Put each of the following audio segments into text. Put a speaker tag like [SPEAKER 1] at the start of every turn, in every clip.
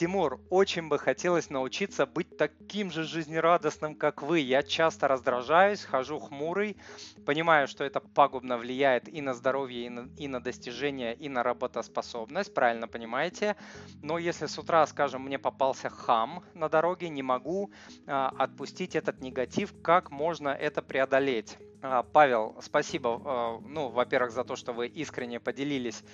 [SPEAKER 1] Тимур, очень бы хотелось научиться быть таким же жизнерадостным, как вы. Я часто раздражаюсь, хожу хмурый, понимаю, что это пагубно влияет и на здоровье, и на, и на достижение, и на работоспособность, правильно понимаете. Но если с утра, скажем, мне попался хам на дороге, не могу а, отпустить этот негатив, как можно это преодолеть? А, Павел, спасибо, а, ну, во-первых, за то, что вы искренне поделились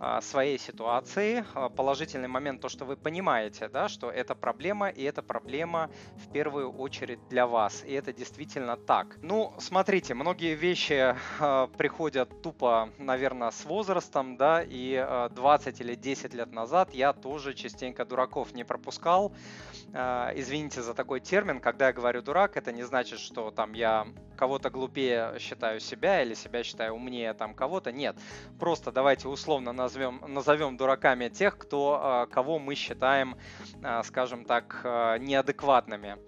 [SPEAKER 1] а, своей ситуацией. Положительный момент то, что вы понимаете, да, что это проблема, и это проблема в первую очередь для вас. И это действительно так. Ну, смотрите, многие вещи приходят тупо, наверное, с возрастом, да, и 20 или 10 лет назад я тоже частенько дураков не пропускал. Извините за такой термин, когда я говорю дурак, это не значит, что там я кого-то глупее считаю себя или себя считаю умнее там кого-то. Нет, просто давайте условно назовем, назовем дураками тех, кто, а, кого мы считаем, а, скажем так, а, неадекватными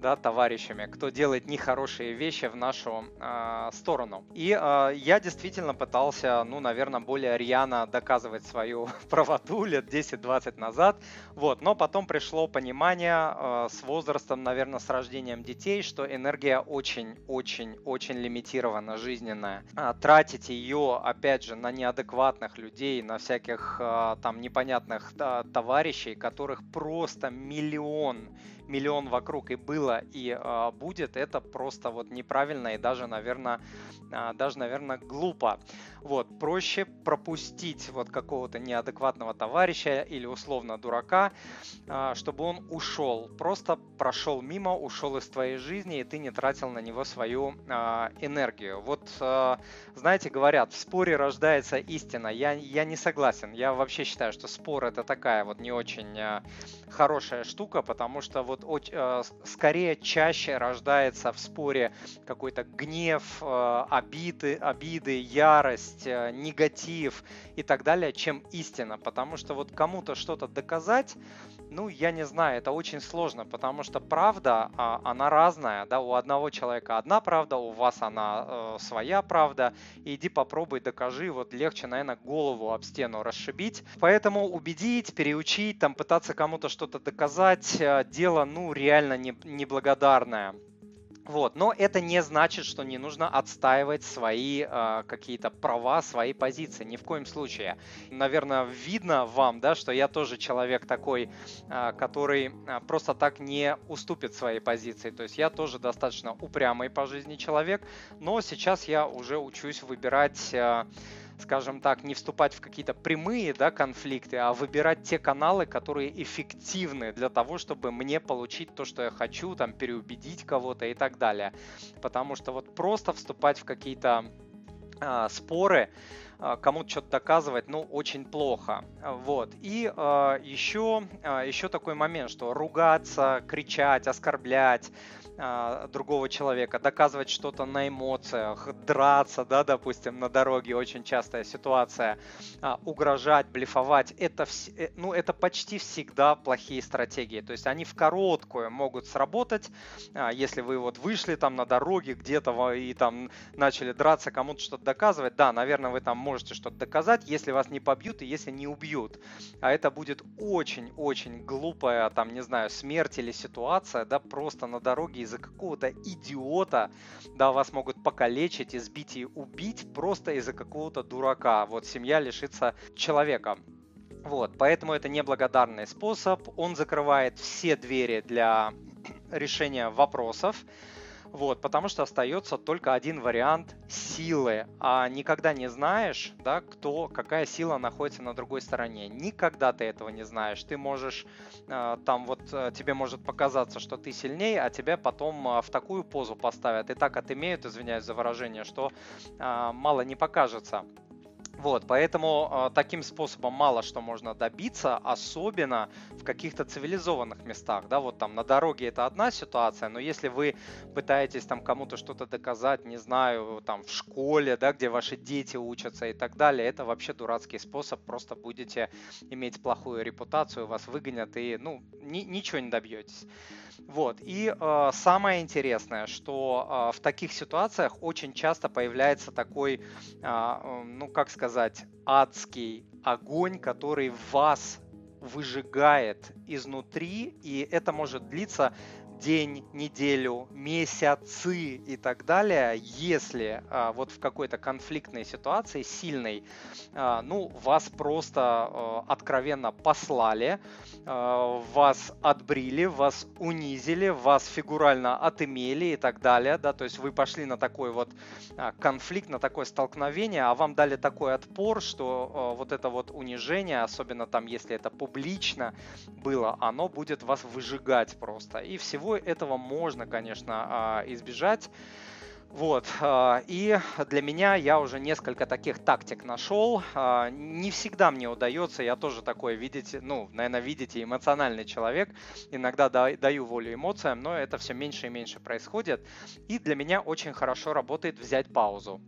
[SPEAKER 1] да, товарищами, кто делает нехорошие вещи в нашу э, сторону. И э, я действительно пытался, ну, наверное, более рьяно доказывать свою правоту лет 10-20 назад, вот, но потом пришло понимание э, с возрастом, наверное, с рождением детей, что энергия очень-очень-очень лимитирована, жизненная. А, тратить ее, опять же, на неадекватных людей, на всяких э, там непонятных э, товарищей, которых просто миллион миллион вокруг и было, и э, будет, это просто вот неправильно и даже, наверное, э, даже, наверное, глупо. Вот, проще пропустить вот какого-то неадекватного товарища или условно дурака, э, чтобы он ушел, просто прошел мимо, ушел из твоей жизни, и ты не тратил на него свою энергию. Вот, знаете, говорят, в споре рождается истина. Я, я не согласен. Я вообще считаю, что спор это такая вот не очень хорошая штука, потому что вот скорее чаще рождается в споре какой-то гнев, э, обиды, обиды, ярость, э, негатив и так далее, чем истина. Потому что вот кому-то что-то доказать, ну, я не знаю, это очень сложно, потому что правда, а, она разная, да, у одного человека одна правда, у вас она своя правда, иди попробуй, докажи, вот легче, наверное, голову об стену расшибить. Поэтому убедить, переучить, там пытаться кому-то что-то доказать, дело, ну, реально не, неблагодарная. Вот. Но это не значит, что не нужно отстаивать свои э, какие-то права, свои позиции. Ни в коем случае. Наверное, видно вам, да, что я тоже человек такой, э, который э, просто так не уступит своей позиции. То есть я тоже достаточно упрямый по жизни человек, но сейчас я уже учусь выбирать... Э, скажем так, не вступать в какие-то прямые да, конфликты, а выбирать те каналы, которые эффективны для того, чтобы мне получить то, что я хочу, там, переубедить кого-то и так далее. Потому что вот просто вступать в какие-то э, споры, а, кому-то что-то доказывать, ну, очень плохо. Вот. И э, еще, э, еще такой момент, что ругаться, кричать, оскорблять, а, другого человека, доказывать что-то на эмоциях, драться, да, допустим, на дороге, очень частая ситуация, а, угрожать, блефовать, это, э, ну, это почти всегда плохие стратегии. То есть они в короткую могут сработать, а, если вы вот вышли там на дороге где-то и там начали драться, кому-то что-то доказывать, да, наверное, вы там можете что-то доказать, если вас не побьют и если не убьют. А это будет очень-очень глупая, там, не знаю, смерть или ситуация, да, просто на дороге из-за какого-то идиота, да, вас могут покалечить, избить и убить просто из-за какого-то дурака. Вот семья лишится человека. Вот, поэтому это неблагодарный способ. Он закрывает все двери для решения вопросов. Вот, потому что остается только один вариант силы, а никогда не знаешь, да, кто, какая сила находится на другой стороне. Никогда ты этого не знаешь. Ты можешь, э, там вот э, тебе может показаться, что ты сильнее, а тебя потом э, в такую позу поставят и так отымеют, извиняюсь за выражение, что мало не покажется. Вот, поэтому э, таким способом мало что можно добиться, особенно в каких-то цивилизованных местах, да, вот там на дороге это одна ситуация, но если вы пытаетесь там кому-то что-то доказать, не знаю, там в школе, да, где ваши дети учатся и так далее, это вообще дурацкий способ, просто будете иметь плохую репутацию, вас выгонят и, ну, ни, ничего не добьетесь. Вот. И э, самое интересное, что э, в таких ситуациях очень часто появляется такой, э, ну как сказать, адский огонь, который вас выжигает изнутри, и это может длиться день, неделю, месяцы и так далее, если а, вот в какой-то конфликтной ситуации сильной, а, ну, вас просто а, откровенно послали, а, вас отбрили, вас унизили, вас фигурально отымели и так далее, да, то есть вы пошли на такой вот а, конфликт, на такое столкновение, а вам дали такой отпор, что а, вот это вот унижение, особенно там, если это публично было, оно будет вас выжигать просто. И всего всего этого можно, конечно, а, избежать. Вот, а, и для меня я уже несколько таких тактик нашел. А, не всегда мне удается, я тоже такой, видите, ну, наверное, видите, эмоциональный человек. Иногда даю волю эмоциям, но это все меньше и меньше происходит. И для меня очень хорошо работает взять паузу.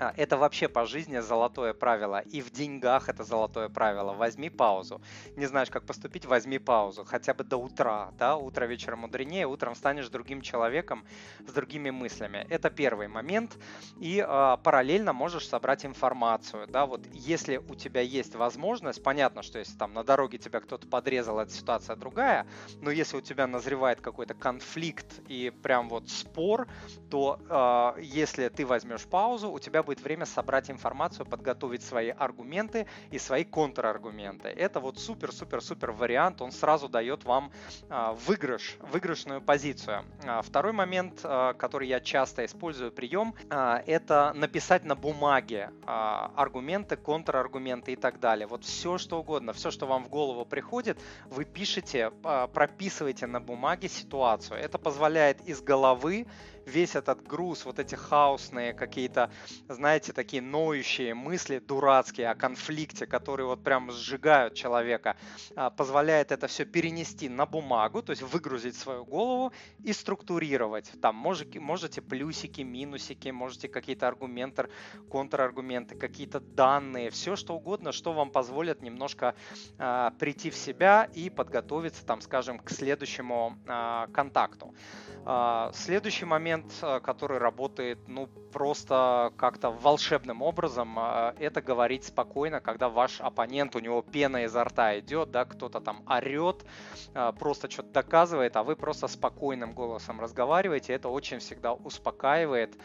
[SPEAKER 1] А, это вообще по жизни золотое правило. И в деньгах это золотое правило. Возьми паузу. Не знаешь, как поступить, возьми паузу. Хотя бы до утра. Да? Утро вечером мудренее. Утром станешь другим человеком с другими мыслями. Это первый момент. И э, параллельно можешь собрать информацию. Да? Вот если у тебя есть возможность, понятно, что если там на дороге тебя кто-то подрезал, эта ситуация другая. Но если у тебя назревает какой-то конфликт и прям вот спор, то э, если ты возьмешь паузу, у тебя будет время собрать информацию, подготовить свои аргументы и свои контраргументы. Это вот супер-супер-супер вариант, он сразу дает вам а, выигрыш, выигрышную позицию. А, второй момент, а, который я часто использую прием, это написать на бумаге аргументы, контраргументы и так далее. Вот все, что угодно, все, что вам в голову приходит, вы пишете, прописываете на бумаге ситуацию. Это позволяет из головы весь этот груз, вот эти хаосные какие-то, знаете, такие ноющие мысли дурацкие о конфликте, которые вот прям сжигают человека, а, позволяет это все перенести на бумагу, то есть выгрузить свою голову и структурировать. Там можете, можете плюсики, минусики, можете какие-то аргументы, контраргументы, какие-то данные, все что угодно, что вам позволит немножко э, прийти в себя и подготовиться, там, скажем, к следующему э, контакту. Э, следующий момент который работает, ну, просто как-то волшебным образом, э, это говорить спокойно, когда ваш оппонент, у него пена изо рта идет, да, кто-то там орет, э, просто что-то доказывает, а вы просто спокойным голосом разговариваете, это очень всегда успокаивает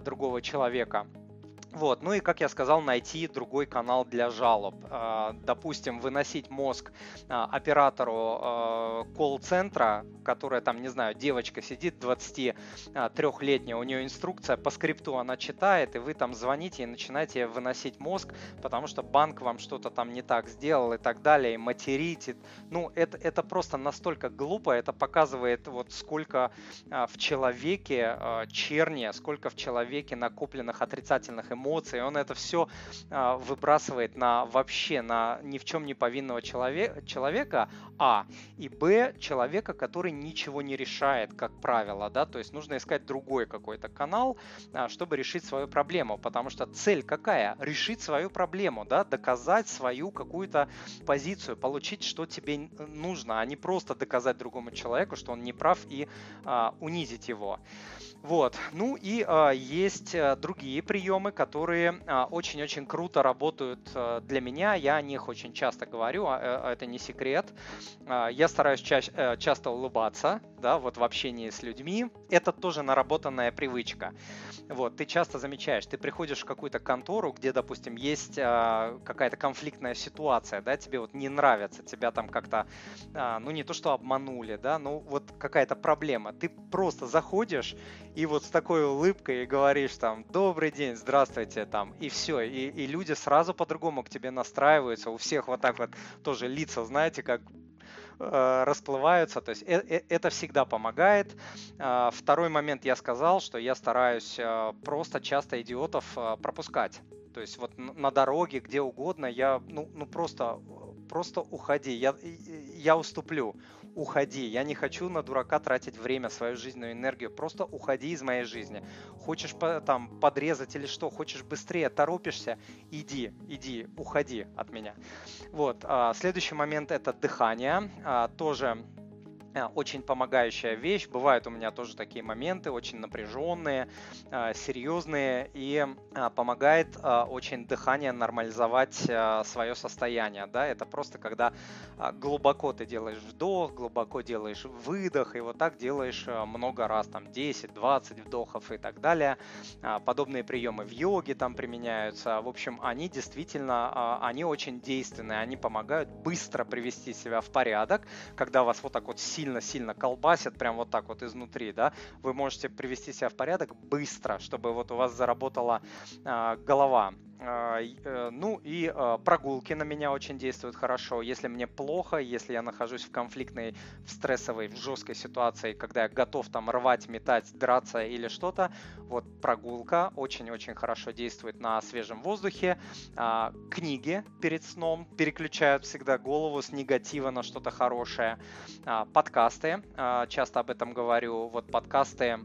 [SPEAKER 1] другого человека. Вот, ну и, как я сказал, найти другой канал для жалоб. А, допустим, выносить мозг а, оператору а, колл-центра, которая там, не знаю, девочка сидит 23-летняя, у нее инструкция по скрипту она читает, и вы там звоните и начинаете выносить мозг, потому что банк вам что-то там не так сделал и так далее, и материте. Ну, это, это просто настолько глупо, это показывает вот сколько в человеке черни, сколько в человеке накопленных отрицательных эмоций, эмоции, он это все а, выбрасывает на вообще на ни в чем не повинного человека, а, и б, человека, который ничего не решает, как правило, да, то есть нужно искать другой какой-то канал, а, чтобы решить свою проблему, потому что цель какая? Решить свою проблему, да, доказать свою какую-то позицию, получить, что тебе нужно, а не просто доказать другому человеку, что он не прав и а, унизить его. Вот. Ну и а, есть а, другие приемы, которые а, очень-очень круто работают для меня. Я о них очень часто говорю, а, а, это не секрет. Я стараюсь ча- а, часто улыбаться, да, вот в общении с людьми. Это тоже наработанная привычка. Вот, ты часто замечаешь, ты приходишь в какую-то контору, где, допустим, есть а, какая-то конфликтная ситуация, да, тебе вот не нравится, тебя там как-то, а, ну не то что обманули, да, ну вот какая-то проблема. Ты просто заходишь и вот с такой улыбкой говоришь там «Добрый день, здравствуйте» там, и все, и, и люди сразу по-другому к тебе настраиваются, у всех вот так вот тоже лица, знаете, как э, расплываются, то есть э, э, это всегда помогает. Э, второй момент я сказал, что я стараюсь э, просто часто идиотов э, пропускать. То есть вот на дороге, где угодно, я ну, ну просто, просто уходи, я, я уступлю уходи. Я не хочу на дурака тратить время, свою жизненную энергию. Просто уходи из моей жизни. Хочешь там подрезать или что, хочешь быстрее, торопишься, иди, иди, уходи от меня. Вот. А, следующий момент это дыхание. А, тоже очень помогающая вещь. Бывают у меня тоже такие моменты, очень напряженные, э, серьезные, и э, помогает очень дыхание нормализовать свое состояние. Да? Это просто когда глубоко ты делаешь вдох, глубоко делаешь выдох, и вот так делаешь много раз, там 10-20 вдохов и так далее. Подобные приемы в йоге там применяются. В общем, они действительно, они очень действенные, они помогают быстро привести себя в порядок, когда вас вот так вот сильно-сильно колбасит, прям вот так вот изнутри, да, вы можете привести себя в порядок быстро, чтобы вот у вас заработала э, голова. А, э, ну и а, прогулки на меня очень действуют хорошо. Если мне плохо, если я нахожусь в конфликтной, в стрессовой, в жесткой ситуации, когда я готов там рвать, метать, драться или что-то, вот прогулка очень-очень хорошо действует на свежем воздухе. А, книги перед сном переключают всегда голову с негатива на что-то хорошее. Подкасты, часто об этом говорю. Вот подкасты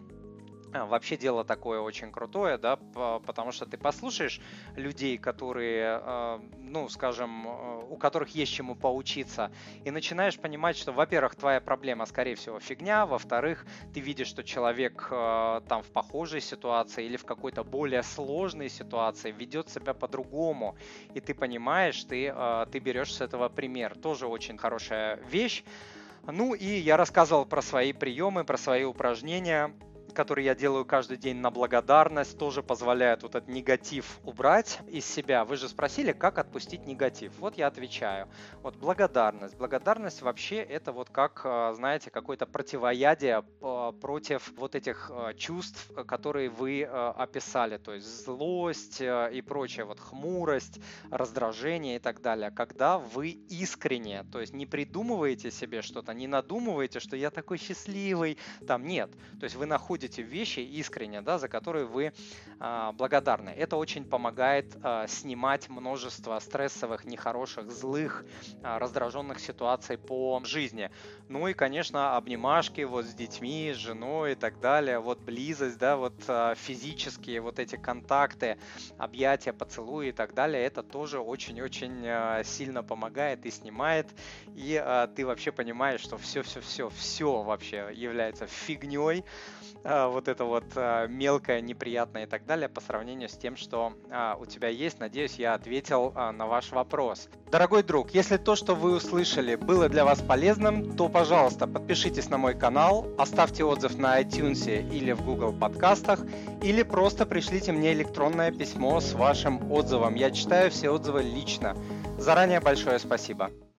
[SPEAKER 1] вообще дело такое очень крутое, да, потому что ты послушаешь людей, которые, а, ну, скажем, а, у которых есть чему поучиться, и начинаешь понимать, что, во-первых, твоя проблема, скорее всего, фигня, во-вторых, ты видишь, что человек там в похожей ситуации или в какой-то более сложной ситуации ведет себя по-другому, и ты понимаешь, ты, ты берешь с этого пример. Тоже очень хорошая вещь. Ну и я рассказывал про свои приемы, про свои упражнения который я делаю каждый день на благодарность, тоже позволяет вот этот негатив убрать из себя. Вы же спросили, как отпустить негатив. Вот я отвечаю. Вот благодарность. Благодарность вообще это вот как, э, знаете, какое-то противоядие э, против вот этих э, чувств, которые вы описали. То есть злость и прочее, вот хмурость, раздражение и так далее. Когда вы искренне, то есть не придумываете себе что-то, не надумываете, что я такой счастливый, там нет. То есть вы находите находите вещи искренне, да, за которые вы э, благодарны. Это очень помогает э, снимать множество стрессовых, нехороших, злых, э, раздраженных ситуаций по жизни. Ну и, конечно, обнимашки вот с детьми, с женой и так далее, вот близость, да, вот э, физические вот эти контакты, объятия, поцелуи и так далее, это тоже очень-очень э, сильно помогает и снимает, и э, ты вообще понимаешь, что все-все-все, все вообще является фигней, вот это вот а, мелкое, неприятное и так далее по сравнению с тем, что а, у тебя есть. Надеюсь, я ответил на ваш вопрос. Дорогой друг, если то, что вы услышали, было для вас полезным, то, пожалуйста, подпишитесь на мой канал, оставьте отзыв на iTunes или в Google подкастах, или просто пришлите мне электронное письмо с вашим отзывом. Я читаю все отзывы лично. Заранее большое спасибо.